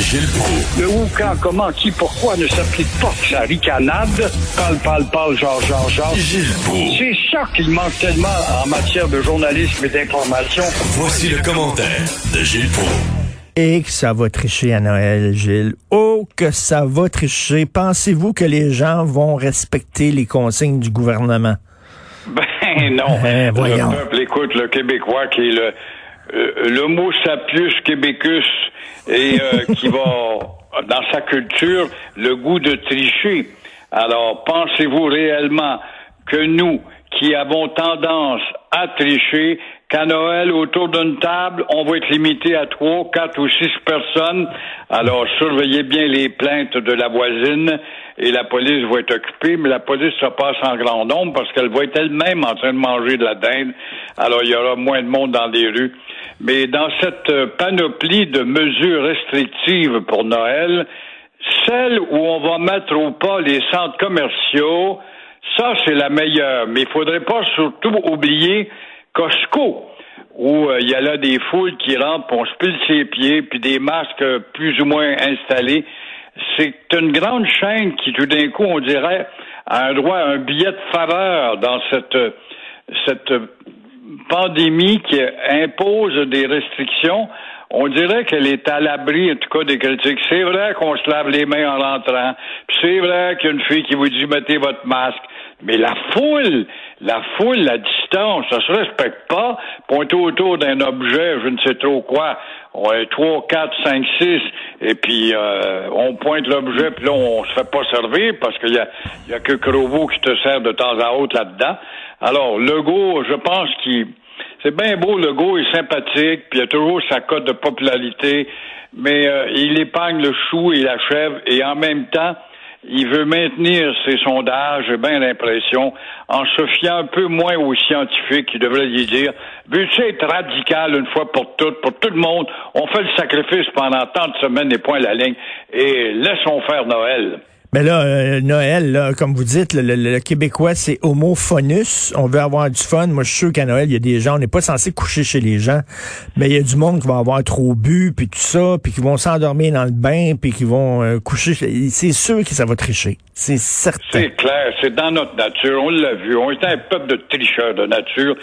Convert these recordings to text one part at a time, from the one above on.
Gilles Proulx. Le où, quand, comment, qui, pourquoi ne s'applique pas sa ricanade? Parle, parle, parle, genre, genre, genre. Gilles Proulx. C'est ça qu'il manque tellement en matière de journalisme et d'information. Voici le commentaire de Gilles Proulx. Et que ça va tricher à Noël, Gilles. Oh, que ça va tricher. Pensez-vous que les gens vont respecter les consignes du gouvernement? Ben non. Voyons. Le peuple écoute le Québécois qui est le, euh, l'homo sapiens québécus et euh, qui va, dans sa culture, le goût de tricher. Alors, pensez-vous réellement que nous, qui avons tendance à tricher, qu'à Noël, autour d'une table, on va être limité à trois, quatre ou six personnes? Alors, surveillez bien les plaintes de la voisine et la police va être occupée, mais la police se passe en grand nombre parce qu'elle va être elle-même en train de manger de la dinde. Alors, il y aura moins de monde dans les rues. Mais dans cette panoplie de mesures restrictives pour Noël, celle où on va mettre au pas les centres commerciaux, ça, c'est la meilleure. Mais il faudrait pas surtout oublier Costco, où euh, il y a là des foules qui rentrent, puis on se pile ses pieds, puis des masques plus ou moins installés. C'est une grande chaîne qui, tout d'un coup, on dirait, a un droit à un billet de faveur dans cette, cette pandémie qui impose des restrictions. On dirait qu'elle est à l'abri, en tout cas, des critiques. C'est vrai qu'on se lave les mains en rentrant. Puis c'est vrai qu'il y a une fille qui vous dit mettez votre masque. Mais la foule, la foule, la distance, ça se respecte pas. Pointer autour d'un objet, je ne sais trop quoi. On est trois, quatre, cinq, six, et puis euh, on pointe l'objet, puis là on se fait pas servir parce qu'il y a, y a que Crovo qui te sert de temps à autre là-dedans. Alors Legault, je pense qu'il c'est bien beau, Legault est sympathique, puis il a toujours sa cote de popularité, mais euh, il épargne le chou et la chèvre, et en même temps, il veut maintenir ses sondages, j'ai bien l'impression, en se fiant un peu moins aux scientifiques qui devraient lui dire veux-tu être radical une fois pour toutes, pour tout le monde, on fait le sacrifice pendant tant de semaines et point la ligne, et laissons faire Noël. Mais là, euh, Noël, là, comme vous dites, le, le- le Québécois, c'est homophonus. On veut avoir du fun. Moi, je suis sûr qu'à Noël, il y a des gens, on n'est pas censé coucher chez les gens, mais il y a du monde qui va avoir trop bu, puis tout ça, puis qui vont s'endormir dans le bain, puis qui vont euh, coucher. C'est sûr que ça va tricher. C'est certain. C'est clair, c'est dans notre nature, on l'a vu. On est un peuple de tricheurs de nature.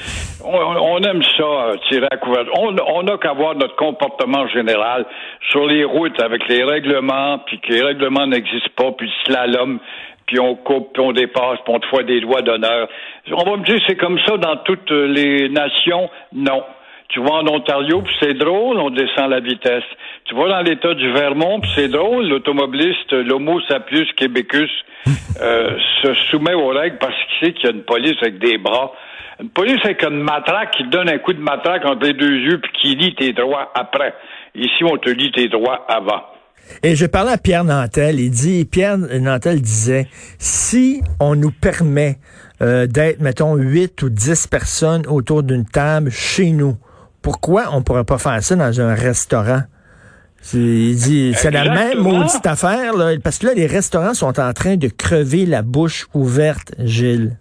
On, on aime ça, euh, tirer à couvert. On on n'a qu'à voir notre comportement général sur les routes avec les règlements, puis que les règlements n'existent pas, puis slalom, puis on coupe, puis on dépasse, puis on te fait des doigts d'honneur. On va me dire c'est comme ça dans toutes les nations. Non. Tu vas en Ontario, puis c'est drôle, on descend la vitesse. Tu vas dans l'État du Vermont, puis c'est drôle, l'automobiliste, l'homo sapiens québécus, euh, se soumet aux règles parce qu'il sait qu'il y a une police avec des bras. Une police avec une matraque qui te donne un coup de matraque entre les deux yeux, puis qui lit tes droits après. Ici, on te lit tes droits avant. Et je parlais à Pierre Nantel. Il dit, Pierre Nantel disait, si on nous permet euh, d'être, mettons, 8 ou 10 personnes autour d'une table chez nous, pourquoi on pourrait pas faire ça dans un restaurant? Il dit, c'est la même maudite affaire, là, parce que là, les restaurants sont en train de crever la bouche ouverte, Gilles.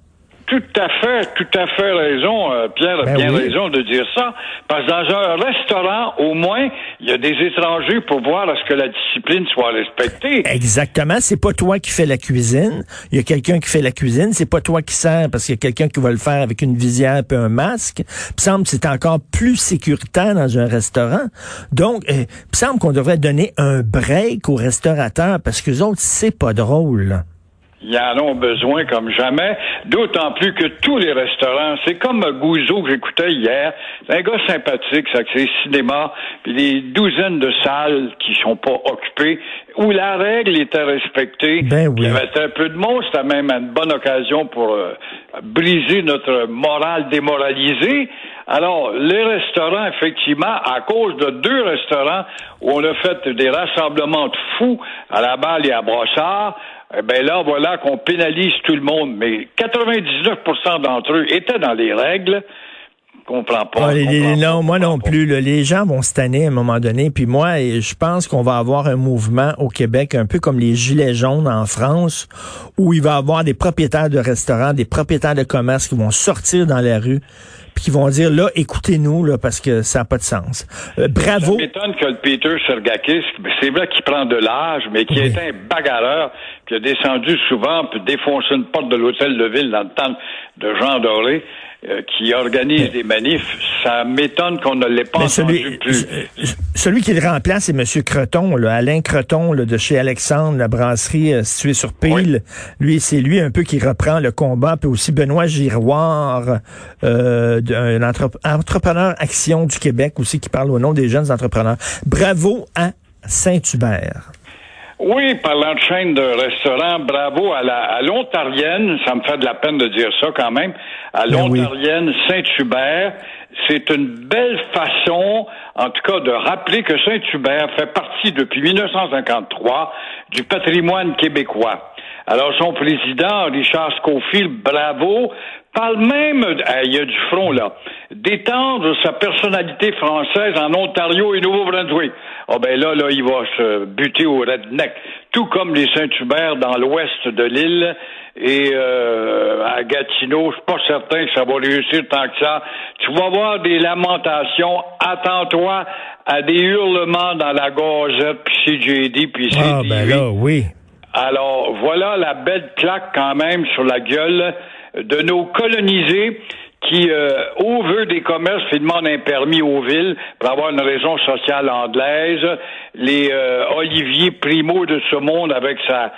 Tout à fait, tout à fait raison. euh, Pierre a Ben bien oui. raison de dire ça. Parce que dans un restaurant, au moins, il y a des étrangers pour voir à ce que la discipline soit respectée. Exactement. C'est pas toi qui fais la cuisine. Il y a quelqu'un qui fait la cuisine. C'est pas toi qui sers parce qu'il y a quelqu'un qui va le faire avec une visière et un masque. Il me semble que c'est encore plus sécuritaire dans un restaurant. Donc, euh, il me semble qu'on devrait donner un break aux restaurateurs parce que autres, c'est pas drôle. Ils en ont besoin comme jamais, d'autant plus que tous les restaurants, c'est comme Gouzeau que j'écoutais hier, c'est un gars sympathique, ça, c'est cinéma, puis des douzaines de salles qui sont pas occupées, où la règle était respectée. Ben oui. Il y avait un peu de monde, c'était même une bonne occasion pour euh, briser notre morale démoralisée. Alors, les restaurants, effectivement, à cause de deux restaurants où on a fait des rassemblements de fous à la balle et à Brossard, eh ben là, voilà qu'on pénalise tout le monde. Mais 99% d'entre eux étaient dans les règles. Comprends pas. Ah, les- les- comprends non, pas, moi non pas. plus. là. Les gens vont se tanner à un moment donné. Puis moi, je pense qu'on va avoir un mouvement au Québec, un peu comme les Gilets jaunes en France, où il va y avoir des propriétaires de restaurants, des propriétaires de commerce qui vont sortir dans la rue, puis qui vont dire, là, écoutez-nous, là, parce que ça n'a pas de sens. Euh, bravo. Ça m'étonne que le Peter Sergakis, c'est vrai qu'il prend de l'âge, mais qui Oui. est un bagarreur, qui a descendu souvent, puis défoncé une porte de l'hôtel de ville dans le temps de Jean Doré, euh, qui organise des manifs. Ça m'étonne qu'on ne l'ait pas Mais entendu celui, plus. celui qui le remplace, c'est M. Creton, là, Alain Creton là, de chez Alexandre, la brasserie euh, située sur Peel. Lui, c'est lui un peu qui reprend le combat. Puis aussi Benoît Giroir, euh, un entrep- entrepreneur Action du Québec aussi, qui parle au nom des jeunes entrepreneurs. Bravo à Saint-Hubert. Oui, parlant de chaîne de restaurants, bravo à la à l'Ontarienne, ça me fait de la peine de dire ça quand même, à Ben oui. l'Ontarienne Saint-Hubert. C'est une belle façon, en tout cas, de rappeler que Saint-Hubert fait partie depuis 1953 du patrimoine québécois. Alors, son président, Richard Scofield, bravo, parle même, ah, il y a du front là, d'étendre sa personnalité française en Ontario et Nouveau-Brunswick. Ah ben là, là, il va se buter au redneck, tout comme les Saint-Hubert dans l'ouest de l'île et euh, à Gatineau. Je suis pas certain que ça va réussir tant que ça. Tu vas voir des lamentations. Attends-toi à des hurlements dans la Gazette, puis CJD, puis Ah, CTV. ben là, oui. Alors, voilà la belle claque quand même sur la gueule de nos colonisés qui, euh, au vœu des commerces, ils demandent un permis aux villes pour avoir une raison sociale anglaise. Les euh, Olivier Primo de ce monde avec sa,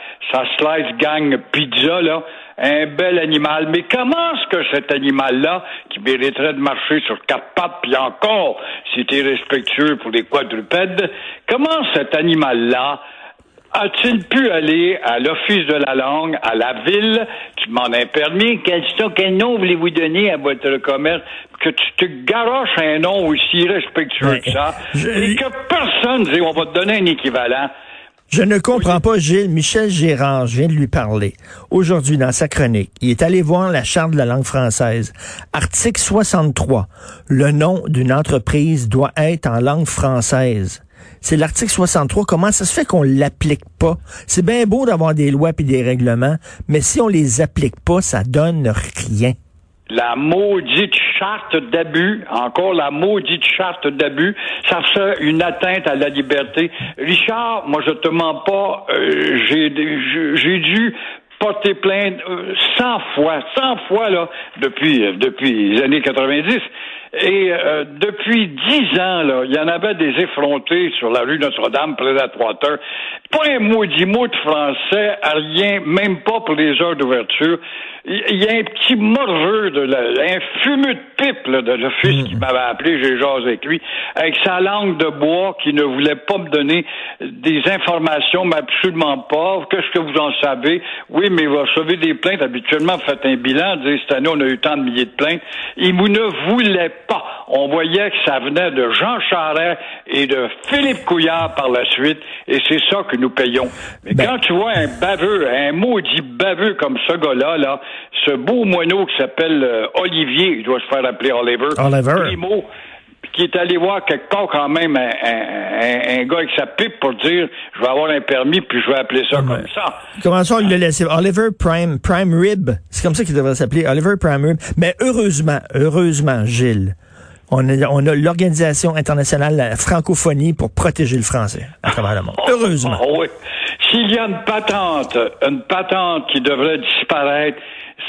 slice gang pizza, là, un bel animal. Mais comment est-ce que cet animal-là, qui mériterait de marcher sur quatre pattes, puis encore, t'es respectueux pour les quadrupèdes, comment cet animal-là a-t-il pu aller à l'Office de la langue, à la ville, tu demandes un permis, quel, quel nom voulez-vous donner à votre commerce, que tu te garoches un nom aussi respectueux que ça, Je- et que personne dit on va te donner un équivalent. Je ne comprends pas, Gilles. Michel Gérard, je viens de lui parler. Aujourd'hui, dans sa chronique, il est allé voir la Charte de la langue française. Article 63. Le nom d'une entreprise doit être en langue française. C'est l'article 63. Comment ça se fait qu'on l'applique pas? C'est bien beau d'avoir des lois et des règlements, mais si on les applique pas, ça donne rien. La maudite charte d'abus, encore la maudite charte d'abus, ça fait une atteinte à la liberté. Richard, moi je te mens pas, euh, j'ai dû porter plainte euh, 100 fois, 100 fois depuis euh, depuis les années 90. Et euh, depuis dix ans, là, il y en avait des effrontés sur la rue Notre-Dame, près d'Atwater. Pas un maudit mot de français, à rien, même pas pour les heures d'ouverture. Il y a un petit morveux, de la, un fumeux de pipe là, de l'office qui m'avait appelé, j'ai jasé avec lui, avec sa langue de bois qui ne voulait pas me donner des informations, mais absolument pas. Qu'est-ce que vous en savez? Oui, mais vous recevez des plaintes. Habituellement, vous faites un bilan, vous dites, cette année, on a eu tant de milliers de plaintes. Il ne voulait pas. On voyait que ça venait de Jean Charest et de Philippe Couillard par la suite, et c'est ça que nous payons. Mais Ben- quand tu vois un baveux, un maudit baveux comme ce gars-là, là, ce beau moineau qui s'appelle euh, Olivier, il doit se faire appeler Oliver, Oliver. Primo, qui est allé voir quelque part quand même un, un- un- un gars avec sa pipe pour dire je vais avoir un permis puis je vais appeler ça Ouais. comme ça. Comment ça, on l'a laissé? Oliver Prime, Prime Rib. C'est comme ça qu'il devrait s'appeler. Oliver Prime Rib. Mais heureusement, heureusement, Gilles, on a, on a l'Organisation internationale de la francophonie pour protéger le français à travers le monde. Heureusement. Ah oui. S'il y a une patente, une patente qui devrait disparaître,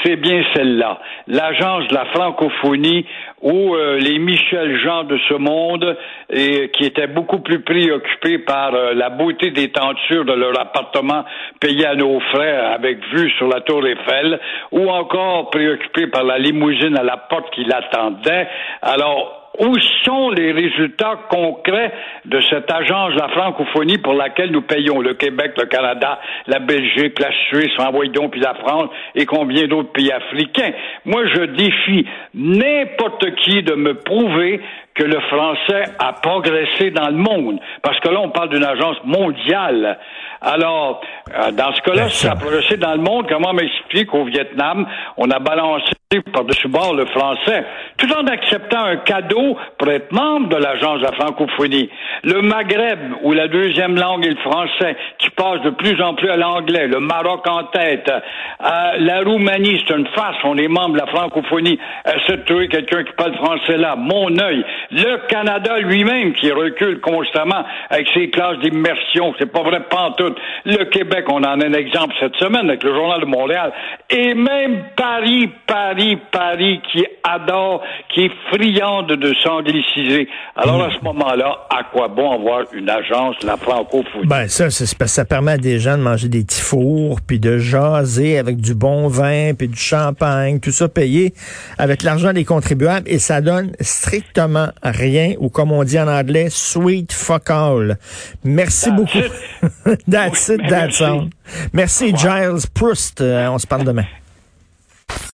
c'est bien celle-là. L'agence de la francophonie où euh, les Michel Jean de ce monde, et, qui étaient beaucoup plus préoccupés par euh, la beauté des tentures de leur appartement payé à nos frères avec vue sur la tour Eiffel, ou encore préoccupés par la limousine à la porte qui l'attendait. Alors, où sont les résultats concrets de cette agence de la francophonie pour laquelle nous payons? Le Québec, le Canada, la Belgique, la Suisse, donc puis la France et combien d'autres pays africains? Moi, je défie n'importe qui de me prouver que le français a progressé dans le monde. Parce que là, on parle d'une agence mondiale. Alors, euh, dans ce cas-là, si ça a progressé dans le monde, comment m'expliquer qu'au Vietnam, on a balancé par-dessus bord le français, tout en acceptant un cadeau pour être membre de l'agence de la francophonie. Le Maghreb, où la deuxième langue est le français, qui passe de plus en plus à l'anglais, le Maroc en tête, euh, la Roumanie, c'est une farce, on est membre de la francophonie, essaie de quelqu'un qui parle français là, mon œil. Le Canada lui-même, qui recule constamment avec ses classes d'immersion, c'est pas vrai, tout. Le Québec, on en a un exemple cette semaine avec le Journal de Montréal, et même Paris, Paris, Paris, qui adore, qui est friande de s'angliciser. Alors, à ce moment-là, à quoi bon avoir une agence, la francophonie? Ben, ça, ça permet à des gens de manger des petits fours, puis de jaser avec du bon vin, puis du champagne, tout ça payé avec l'argent des contribuables, et ça donne strictement rien, ou comme on dit en anglais, sweet fuck all. Merci beaucoup. that's it, that's all. Merci, Giles Proust. Euh, on se parle demain.